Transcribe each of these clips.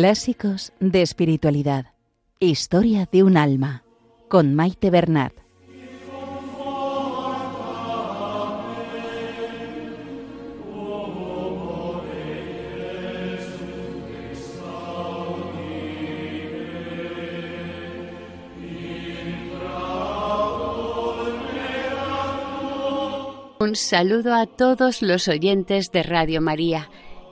Clásicos de Espiritualidad. Historia de un alma. Con Maite Bernat. Un saludo a todos los oyentes de Radio María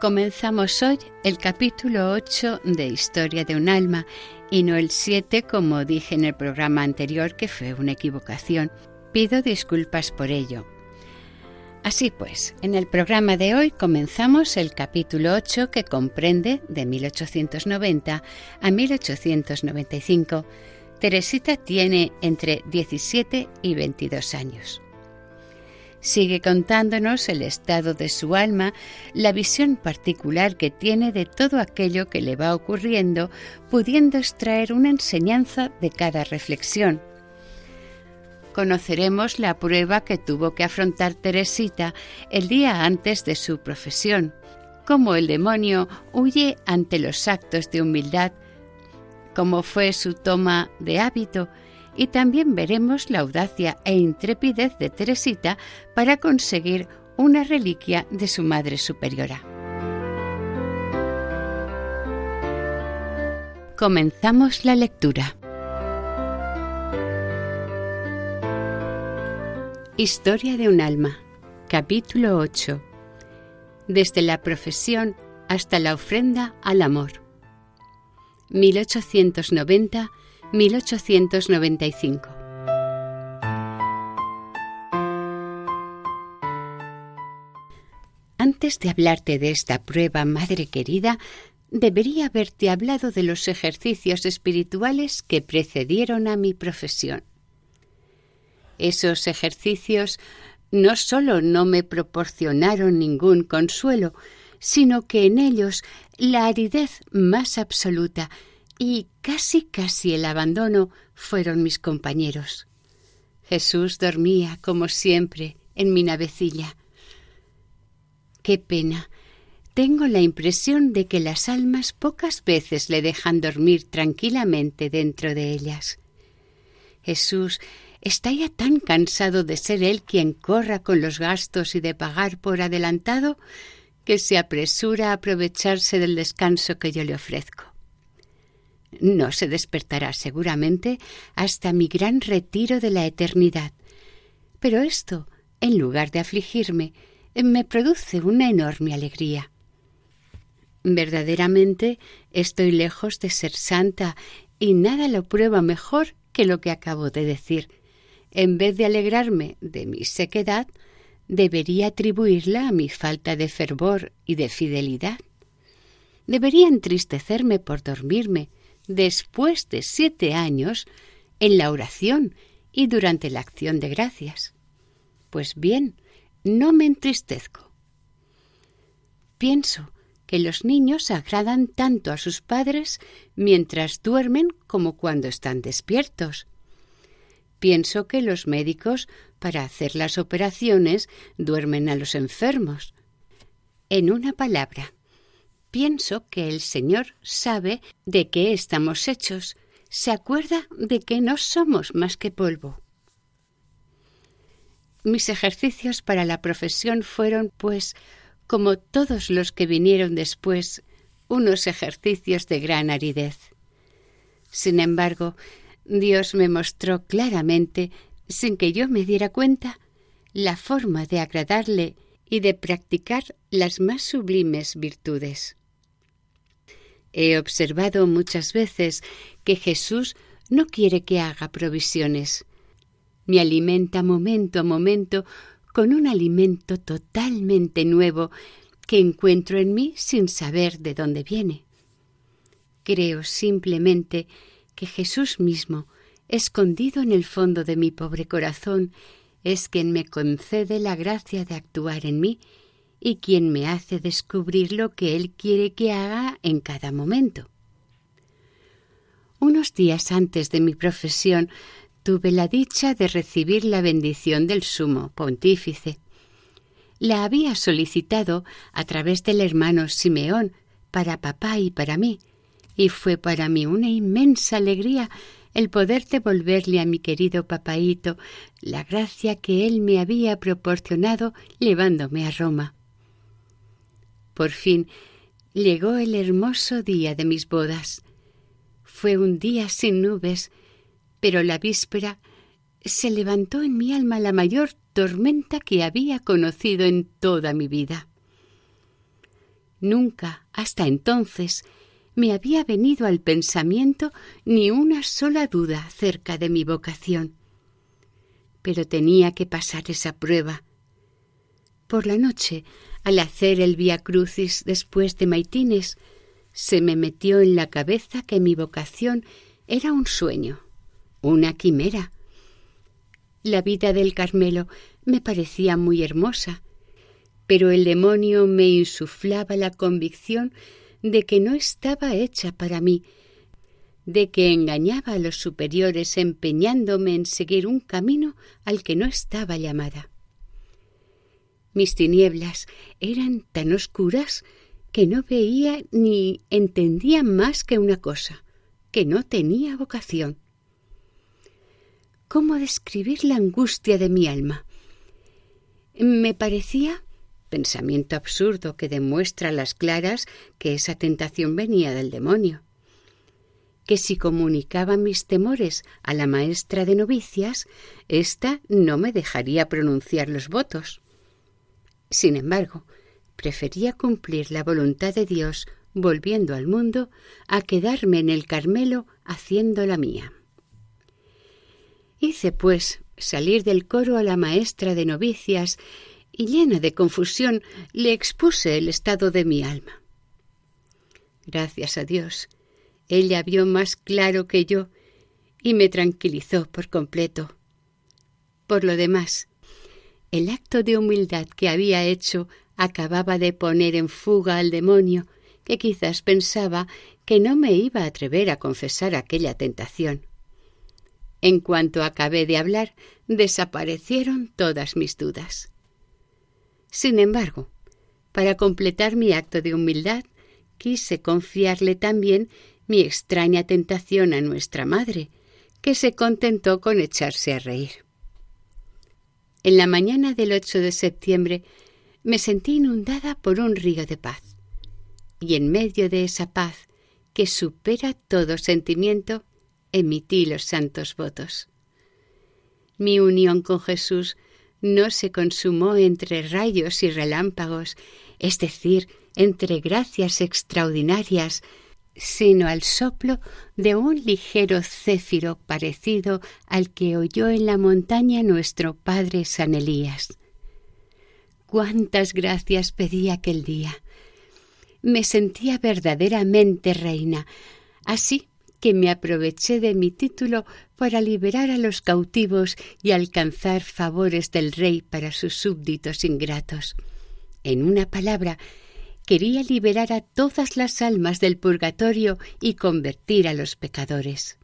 Comenzamos hoy el capítulo 8 de Historia de un alma y no el 7 como dije en el programa anterior que fue una equivocación. Pido disculpas por ello. Así pues, en el programa de hoy comenzamos el capítulo 8 que comprende de 1890 a 1895. Teresita tiene entre 17 y 22 años. Sigue contándonos el estado de su alma, la visión particular que tiene de todo aquello que le va ocurriendo, pudiendo extraer una enseñanza de cada reflexión. Conoceremos la prueba que tuvo que afrontar Teresita el día antes de su profesión, cómo el demonio huye ante los actos de humildad, cómo fue su toma de hábito, y también veremos la audacia e intrepidez de Teresita para conseguir una reliquia de su Madre Superiora. Comenzamos la lectura. Historia de un alma, capítulo 8. Desde la profesión hasta la ofrenda al amor. 1890 1895. Antes de hablarte de esta prueba, madre querida, debería haberte hablado de los ejercicios espirituales que precedieron a mi profesión. Esos ejercicios no sólo no me proporcionaron ningún consuelo, sino que en ellos la aridez más absoluta y casi casi el abandono fueron mis compañeros. Jesús dormía, como siempre, en mi navecilla. Qué pena. Tengo la impresión de que las almas pocas veces le dejan dormir tranquilamente dentro de ellas. Jesús está ya tan cansado de ser él quien corra con los gastos y de pagar por adelantado que se apresura a aprovecharse del descanso que yo le ofrezco. No se despertará seguramente hasta mi gran retiro de la eternidad. Pero esto, en lugar de afligirme, me produce una enorme alegría. Verdaderamente estoy lejos de ser santa y nada lo prueba mejor que lo que acabo de decir. En vez de alegrarme de mi sequedad, debería atribuirla a mi falta de fervor y de fidelidad. Debería entristecerme por dormirme, después de siete años en la oración y durante la acción de gracias. Pues bien, no me entristezco. Pienso que los niños agradan tanto a sus padres mientras duermen como cuando están despiertos. Pienso que los médicos, para hacer las operaciones, duermen a los enfermos. En una palabra, pienso que el Señor sabe de qué estamos hechos, se acuerda de que no somos más que polvo. Mis ejercicios para la profesión fueron, pues, como todos los que vinieron después, unos ejercicios de gran aridez. Sin embargo, Dios me mostró claramente, sin que yo me diera cuenta, la forma de agradarle y de practicar las más sublimes virtudes. He observado muchas veces que Jesús no quiere que haga provisiones. Me alimenta momento a momento con un alimento totalmente nuevo que encuentro en mí sin saber de dónde viene. Creo simplemente que Jesús mismo, escondido en el fondo de mi pobre corazón, es quien me concede la gracia de actuar en mí y quien me hace descubrir lo que Él quiere que haga en cada momento. Unos días antes de mi profesión tuve la dicha de recibir la bendición del sumo pontífice. La había solicitado a través del hermano Simeón para papá y para mí, y fue para mí una inmensa alegría el poder devolverle a mi querido papaíto la gracia que él me había proporcionado llevándome a Roma. Por fin llegó el hermoso día de mis bodas. Fue un día sin nubes, pero la víspera se levantó en mi alma la mayor tormenta que había conocido en toda mi vida. Nunca, hasta entonces, me había venido al pensamiento ni una sola duda acerca de mi vocación. Pero tenía que pasar esa prueba. Por la noche, al hacer el Via Crucis después de Maitines, se me metió en la cabeza que mi vocación era un sueño, una quimera. La vida del Carmelo me parecía muy hermosa, pero el demonio me insuflaba la convicción de que no estaba hecha para mí, de que engañaba a los superiores empeñándome en seguir un camino al que no estaba llamada. Mis tinieblas eran tan oscuras que no veía ni entendía más que una cosa, que no tenía vocación. ¿Cómo describir la angustia de mi alma? Me parecía pensamiento absurdo que demuestra a las claras que esa tentación venía del demonio. Que si comunicaba mis temores a la maestra de novicias, ésta no me dejaría pronunciar los votos. Sin embargo, prefería cumplir la voluntad de Dios volviendo al mundo a quedarme en el Carmelo haciendo la mía. Hice, pues, salir del coro a la maestra de novicias y llena de confusión le expuse el estado de mi alma. Gracias a Dios, ella vio más claro que yo y me tranquilizó por completo. Por lo demás, el acto de humildad que había hecho acababa de poner en fuga al demonio, que quizás pensaba que no me iba a atrever a confesar aquella tentación. En cuanto acabé de hablar, desaparecieron todas mis dudas. Sin embargo, para completar mi acto de humildad, quise confiarle también mi extraña tentación a nuestra madre, que se contentó con echarse a reír. En la mañana del 8 de septiembre me sentí inundada por un río de paz, y en medio de esa paz que supera todo sentimiento, emití los santos votos. Mi unión con Jesús no se consumó entre rayos y relámpagos, es decir, entre gracias extraordinarias, sino al soplo de un ligero céfiro parecido al que oyó en la montaña nuestro padre San Elías. Cuántas gracias pedí aquel día. Me sentía verdaderamente reina, así que me aproveché de mi título para liberar a los cautivos y alcanzar favores del rey para sus súbditos ingratos. En una palabra, quería liberar a todas las almas del purgatorio y convertir a los pecadores.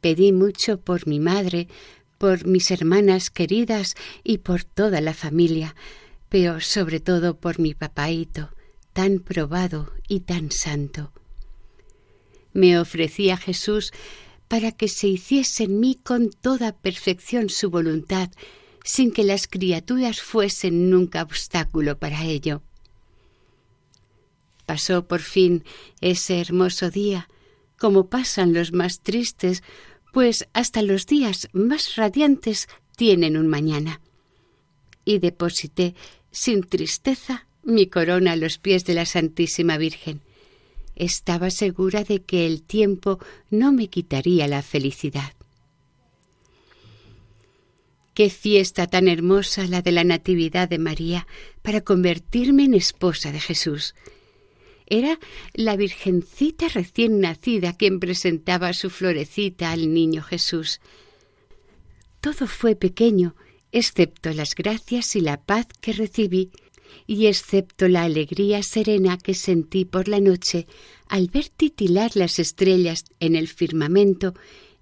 Pedí mucho por mi madre, por mis hermanas queridas y por toda la familia, pero sobre todo por mi papaíto, tan probado y tan santo me ofrecí a Jesús para que se hiciese en mí con toda perfección su voluntad, sin que las criaturas fuesen nunca obstáculo para ello. Pasó por fin ese hermoso día, como pasan los más tristes, pues hasta los días más radiantes tienen un mañana. Y deposité sin tristeza mi corona a los pies de la Santísima Virgen estaba segura de que el tiempo no me quitaría la felicidad. Qué fiesta tan hermosa la de la Natividad de María para convertirme en esposa de Jesús. Era la Virgencita recién nacida quien presentaba su florecita al niño Jesús. Todo fue pequeño, excepto las gracias y la paz que recibí, y excepto la alegría serena que sentí por la noche al ver titilar las estrellas en el firmamento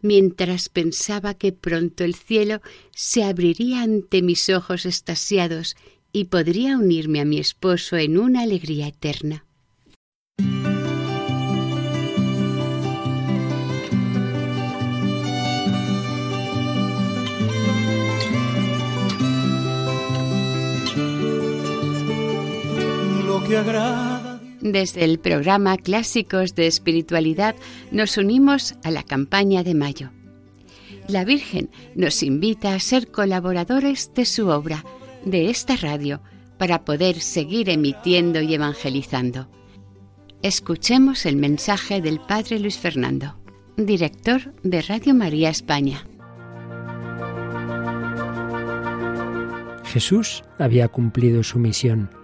mientras pensaba que pronto el cielo se abriría ante mis ojos estasiados y podría unirme a mi esposo en una alegría eterna. Desde el programa Clásicos de Espiritualidad nos unimos a la campaña de mayo. La Virgen nos invita a ser colaboradores de su obra, de esta radio, para poder seguir emitiendo y evangelizando. Escuchemos el mensaje del Padre Luis Fernando, director de Radio María España. Jesús había cumplido su misión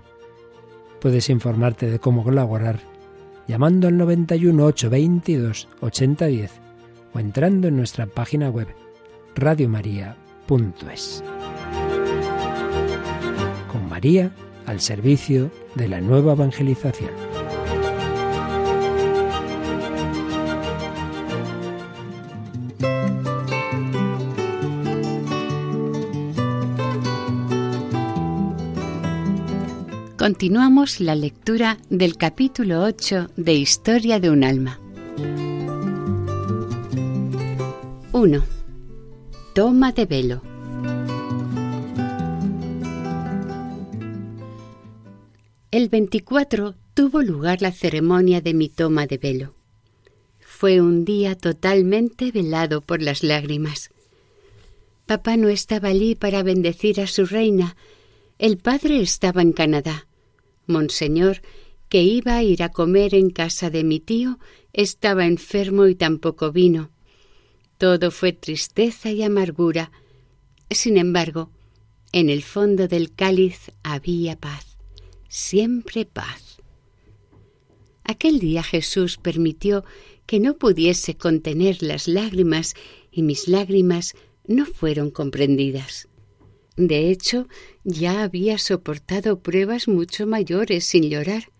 Puedes informarte de cómo colaborar llamando al 91 822 8010 o entrando en nuestra página web radiomaria.es. Con María al servicio de la nueva evangelización. Continuamos la lectura del capítulo 8 de Historia de un alma. 1. Toma de velo. El 24 tuvo lugar la ceremonia de mi toma de velo. Fue un día totalmente velado por las lágrimas. Papá no estaba allí para bendecir a su reina. El padre estaba en Canadá Monseñor, que iba a ir a comer en casa de mi tío, estaba enfermo y tampoco vino. Todo fue tristeza y amargura. Sin embargo, en el fondo del cáliz había paz, siempre paz. Aquel día Jesús permitió que no pudiese contener las lágrimas y mis lágrimas no fueron comprendidas. De hecho, ya había soportado pruebas mucho mayores sin llorar.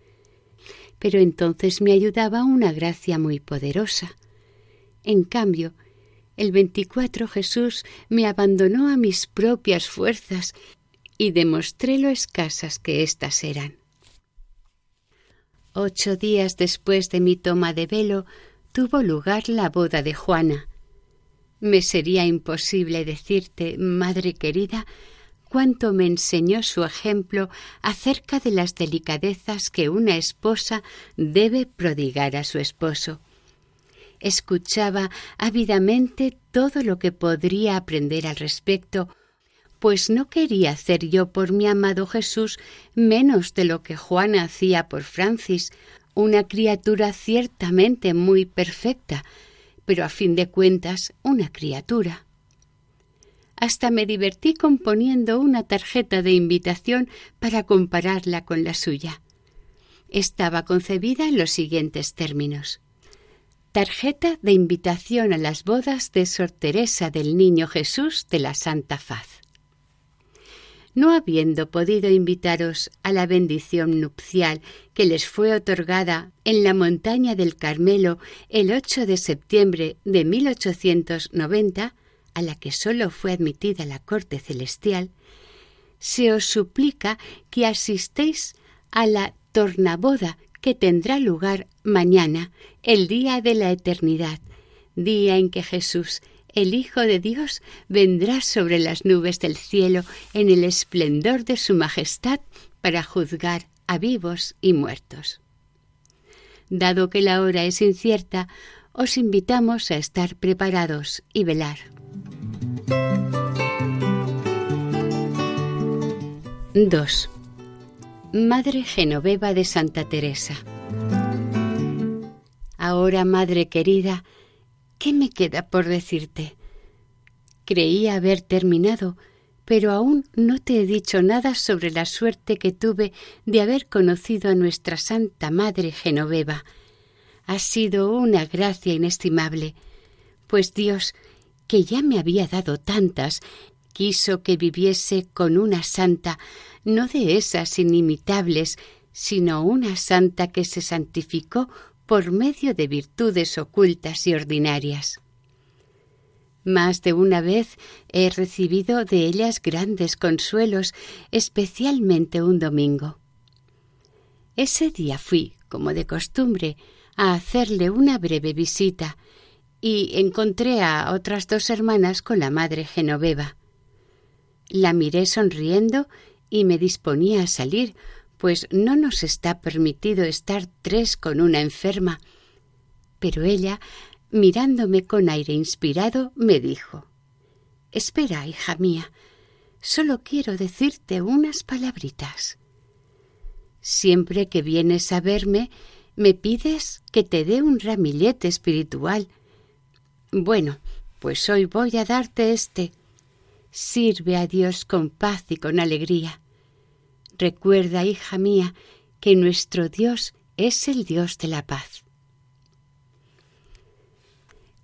Pero entonces me ayudaba una gracia muy poderosa. En cambio, el 24 Jesús me abandonó a mis propias fuerzas y demostré lo escasas que éstas eran. Ocho días después de mi toma de velo tuvo lugar la boda de Juana. Me sería imposible decirte, madre querida, cuánto me enseñó su ejemplo acerca de las delicadezas que una esposa debe prodigar a su esposo. Escuchaba ávidamente todo lo que podría aprender al respecto, pues no quería hacer yo por mi amado Jesús menos de lo que Juana hacía por Francis, una criatura ciertamente muy perfecta, pero a fin de cuentas una criatura. Hasta me divertí componiendo una tarjeta de invitación para compararla con la suya. Estaba concebida en los siguientes términos. Tarjeta de invitación a las bodas de Sor Teresa del Niño Jesús de la Santa Faz. No habiendo podido invitaros a la bendición nupcial que les fue otorgada en la montaña del Carmelo el 8 de septiembre de 1890, a la que sólo fue admitida la corte celestial, se os suplica que asistéis a la tornaboda que tendrá lugar mañana, el día de la eternidad, día en que Jesús, el Hijo de Dios, vendrá sobre las nubes del cielo en el esplendor de su majestad para juzgar a vivos y muertos. Dado que la hora es incierta, os invitamos a estar preparados y velar. 2. Madre Genoveva de Santa Teresa. Ahora, Madre querida, ¿qué me queda por decirte? Creía haber terminado, pero aún no te he dicho nada sobre la suerte que tuve de haber conocido a nuestra Santa Madre Genoveva. Ha sido una gracia inestimable, pues Dios, que ya me había dado tantas quiso que viviese con una santa, no de esas inimitables, sino una santa que se santificó por medio de virtudes ocultas y ordinarias. Más de una vez he recibido de ellas grandes consuelos, especialmente un domingo. Ese día fui, como de costumbre, a hacerle una breve visita y encontré a otras dos hermanas con la madre Genoveva. La miré sonriendo y me disponía a salir, pues no nos está permitido estar tres con una enferma. Pero ella, mirándome con aire inspirado, me dijo Espera, hija mía, solo quiero decirte unas palabritas. Siempre que vienes a verme, me pides que te dé un ramillete espiritual. Bueno, pues hoy voy a darte este Sirve a Dios con paz y con alegría. Recuerda, hija mía, que nuestro Dios es el Dios de la paz.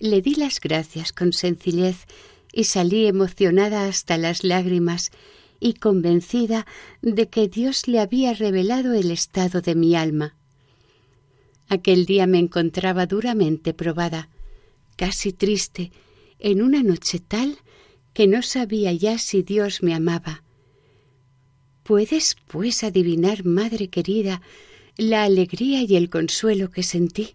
Le di las gracias con sencillez y salí emocionada hasta las lágrimas y convencida de que Dios le había revelado el estado de mi alma. Aquel día me encontraba duramente probada, casi triste, en una noche tal que no sabía ya si Dios me amaba. ¿Puedes, pues, adivinar, Madre querida, la alegría y el consuelo que sentí?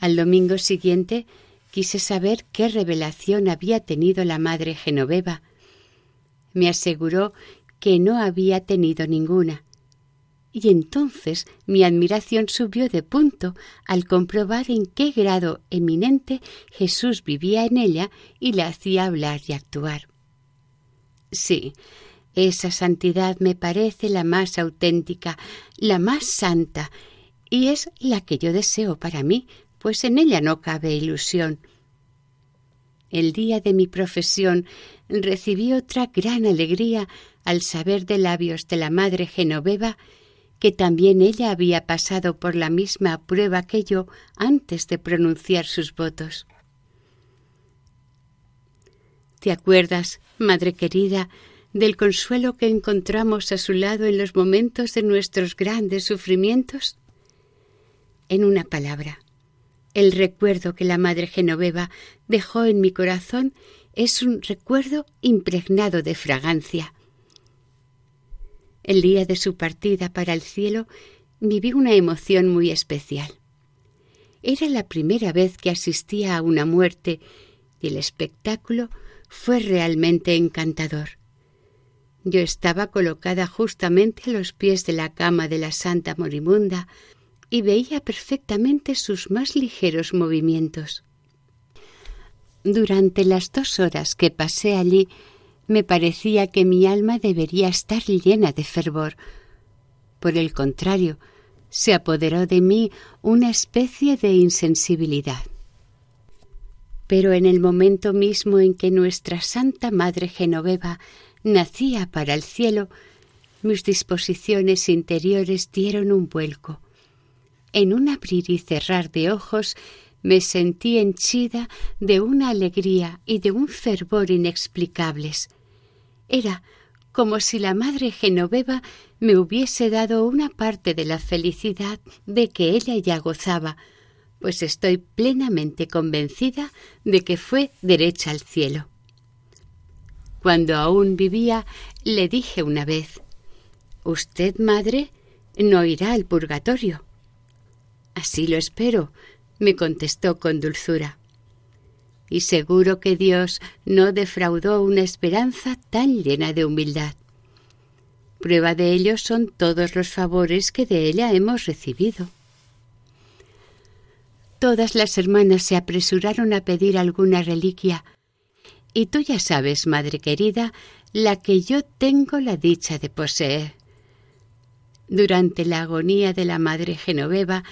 Al domingo siguiente quise saber qué revelación había tenido la Madre Genoveva. Me aseguró que no había tenido ninguna, y entonces mi admiración subió de punto al comprobar en qué grado eminente Jesús vivía en ella y la hacía hablar y actuar. Sí, esa santidad me parece la más auténtica, la más santa, y es la que yo deseo para mí, pues en ella no cabe ilusión. El día de mi profesión recibí otra gran alegría al saber de labios de la Madre Genoveva que también ella había pasado por la misma prueba que yo antes de pronunciar sus votos. ¿Te acuerdas, Madre querida, del consuelo que encontramos a su lado en los momentos de nuestros grandes sufrimientos? En una palabra, el recuerdo que la Madre Genoveva dejó en mi corazón es un recuerdo impregnado de fragancia, el día de su partida para el cielo viví una emoción muy especial. Era la primera vez que asistía a una muerte y el espectáculo fue realmente encantador. Yo estaba colocada justamente a los pies de la cama de la Santa Moribunda y veía perfectamente sus más ligeros movimientos. Durante las dos horas que pasé allí me parecía que mi alma debería estar llena de fervor. Por el contrario, se apoderó de mí una especie de insensibilidad. Pero en el momento mismo en que nuestra Santa Madre Genoveva nacía para el cielo, mis disposiciones interiores dieron un vuelco. En un abrir y cerrar de ojos me sentí henchida de una alegría y de un fervor inexplicables. Era como si la Madre Genoveva me hubiese dado una parte de la felicidad de que ella ya gozaba, pues estoy plenamente convencida de que fue derecha al cielo. Cuando aún vivía, le dije una vez Usted, madre, no irá al purgatorio. Así lo espero, me contestó con dulzura. Y seguro que Dios no defraudó una esperanza tan llena de humildad. Prueba de ello son todos los favores que de ella hemos recibido. Todas las hermanas se apresuraron a pedir alguna reliquia, y tú ya sabes, madre querida, la que yo tengo la dicha de poseer. Durante la agonía de la madre Genoveva,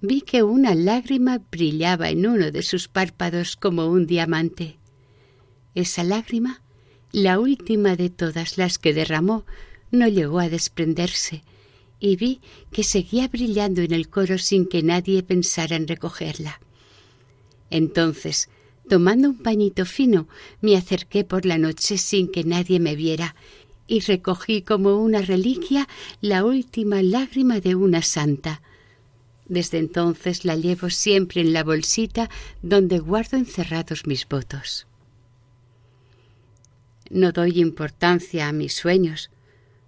vi que una lágrima brillaba en uno de sus párpados como un diamante. Esa lágrima, la última de todas las que derramó, no llegó a desprenderse, y vi que seguía brillando en el coro sin que nadie pensara en recogerla. Entonces, tomando un pañito fino, me acerqué por la noche sin que nadie me viera y recogí como una reliquia la última lágrima de una santa. Desde entonces la llevo siempre en la bolsita donde guardo encerrados mis votos. No doy importancia a mis sueños.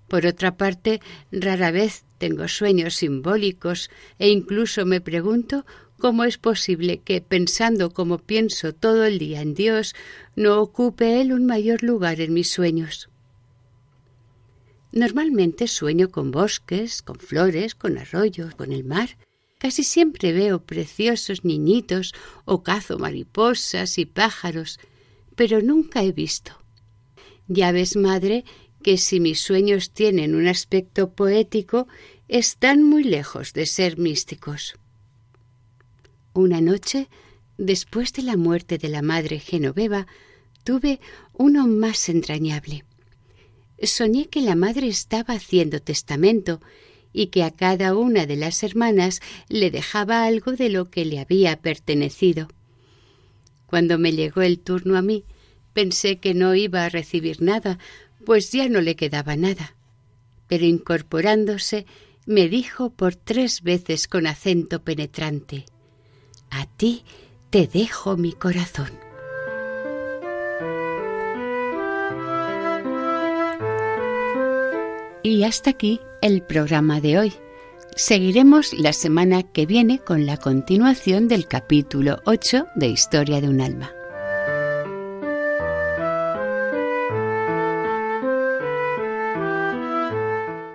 Por otra parte, rara vez tengo sueños simbólicos e incluso me pregunto cómo es posible que, pensando como pienso todo el día en Dios, no ocupe Él un mayor lugar en mis sueños. Normalmente sueño con bosques, con flores, con arroyos, con el mar, Casi siempre veo preciosos niñitos o cazo mariposas y pájaros, pero nunca he visto. Ya ves, madre, que si mis sueños tienen un aspecto poético, están muy lejos de ser místicos. Una noche, después de la muerte de la madre Genoveva, tuve uno más entrañable. Soñé que la madre estaba haciendo testamento y que a cada una de las hermanas le dejaba algo de lo que le había pertenecido. Cuando me llegó el turno a mí, pensé que no iba a recibir nada, pues ya no le quedaba nada. Pero incorporándose, me dijo por tres veces con acento penetrante A ti te dejo mi corazón. Y hasta aquí el programa de hoy. Seguiremos la semana que viene con la continuación del capítulo 8 de Historia de un alma.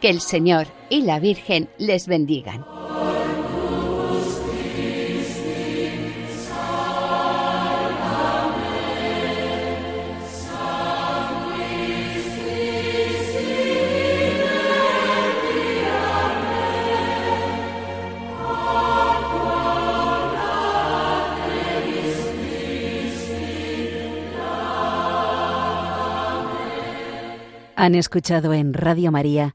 Que el Señor y la Virgen les bendigan. Han escuchado en Radio María